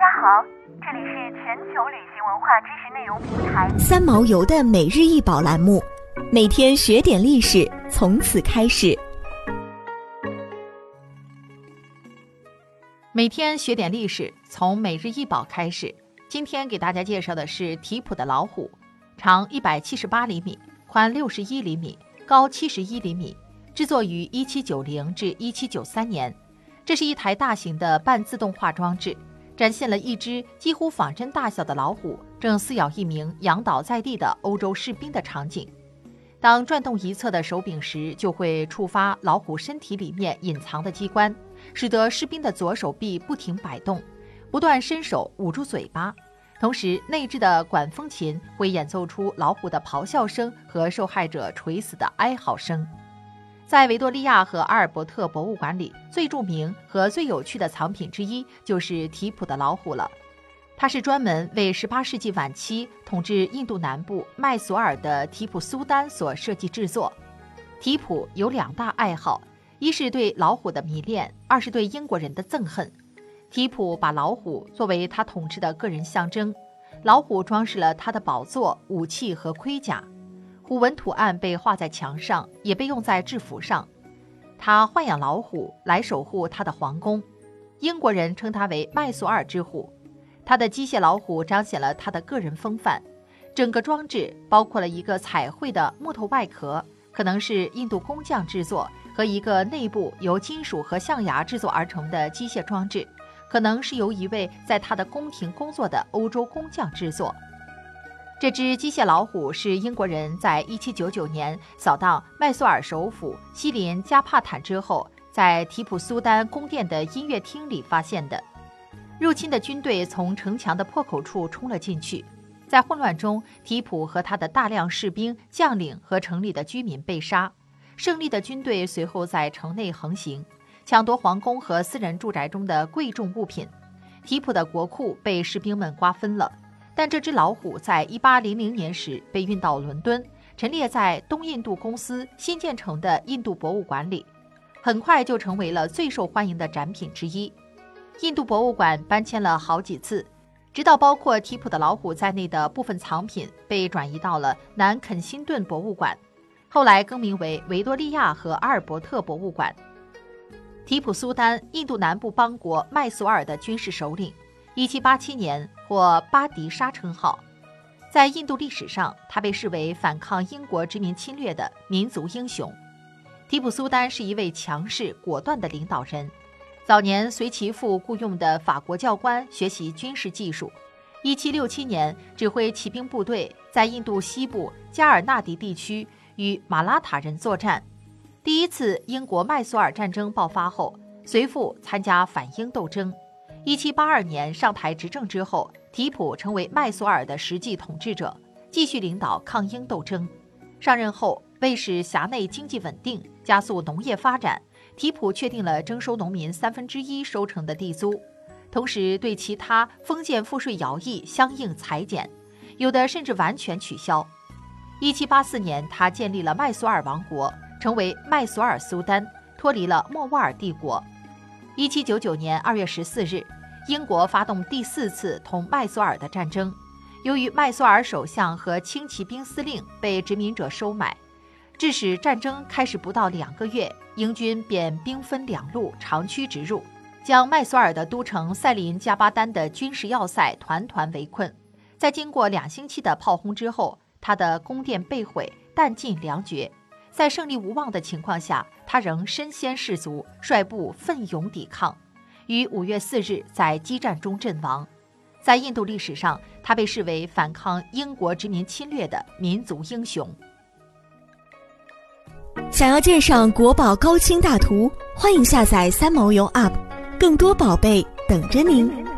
家好，这里是全球旅行文化知识内容平台三毛游的每日一宝栏目，每天学点历史，从此开始。每天学点历史，从每日一宝开始。今天给大家介绍的是提普的老虎，长一百七十八厘米，宽六十一厘米，高七十一厘米，制作于一七九零至一七九三年。这是一台大型的半自动化装置。展现了一只几乎仿真大小的老虎正撕咬一名仰倒在地的欧洲士兵的场景。当转动一侧的手柄时，就会触发老虎身体里面隐藏的机关，使得士兵的左手臂不停摆动，不断伸手捂住嘴巴。同时，内置的管风琴会演奏出老虎的咆哮声和受害者垂死的哀嚎声。在维多利亚和阿尔伯特博物馆里，最著名和最有趣的藏品之一就是提普的老虎了。它是专门为18世纪晚期统治印度南部麦索尔的提普苏丹所设计制作。提普有两大爱好：一是对老虎的迷恋，二是对英国人的憎恨。提普把老虎作为他统治的个人象征，老虎装饰了他的宝座、武器和盔甲。虎纹图案被画在墙上，也被用在制服上。他豢养老虎来守护他的皇宫，英国人称他为麦索尔之虎。他的机械老虎彰显了他的个人风范。整个装置包括了一个彩绘的木头外壳，可能是印度工匠制作，和一个内部由金属和象牙制作而成的机械装置，可能是由一位在他的宫廷工作的欧洲工匠制作。这只机械老虎是英国人在1799年扫荡麦索尔首府西林加帕坦之后，在提普苏丹宫殿的音乐厅里发现的。入侵的军队从城墙的破口处冲了进去，在混乱中，提普和他的大量士兵、将领和城里的居民被杀。胜利的军队随后在城内横行，抢夺皇宫和私人住宅中的贵重物品。提普的国库被士兵们瓜分了。但这只老虎在1800年时被运到伦敦，陈列在东印度公司新建成的印度博物馆里，很快就成为了最受欢迎的展品之一。印度博物馆搬迁了好几次，直到包括提普的老虎在内的部分藏品被转移到了南肯辛顿博物馆，后来更名为维多利亚和阿尔伯特博物馆。提普苏丹，印度南部邦国麦索尔的军事首领。一七八七年或巴迪沙称号，在印度历史上，他被视为反抗英国殖民侵略的民族英雄。提普苏丹是一位强势果断的领导人，早年随其父雇佣的法国教官学习军事技术。一七六七年，指挥骑兵部队在印度西部加尔纳迪地区与马拉塔人作战。第一次英国麦索尔战争爆发后，随父参加反英斗争。一七八二年上台执政之后，提普成为麦索尔的实际统治者，继续领导抗英斗争。上任后，为使辖内经济稳定，加速农业发展，提普确定了征收农民三分之一收成的地租，同时对其他封建赋税徭役相应裁减，有的甚至完全取消。一七八四年，他建立了麦索尔王国，成为麦索尔苏丹，脱离了莫瓦尔帝国。一七九九年二月十四日，英国发动第四次同麦索尔的战争。由于麦索尔首相和轻骑兵司令被殖民者收买，致使战争开始不到两个月，英军便兵分两路长驱直入，将麦索尔的都城塞林加巴丹的军事要塞团团围困。在经过两星期的炮轰之后，他的宫殿被毁，弹尽粮绝。在胜利无望的情况下，他仍身先士卒，率部奋勇抵抗，于五月四日在激战中阵亡。在印度历史上，他被视为反抗英国殖民侵略的民族英雄。想要鉴赏国宝高清大图，欢迎下载三毛游 App，更多宝贝等着您。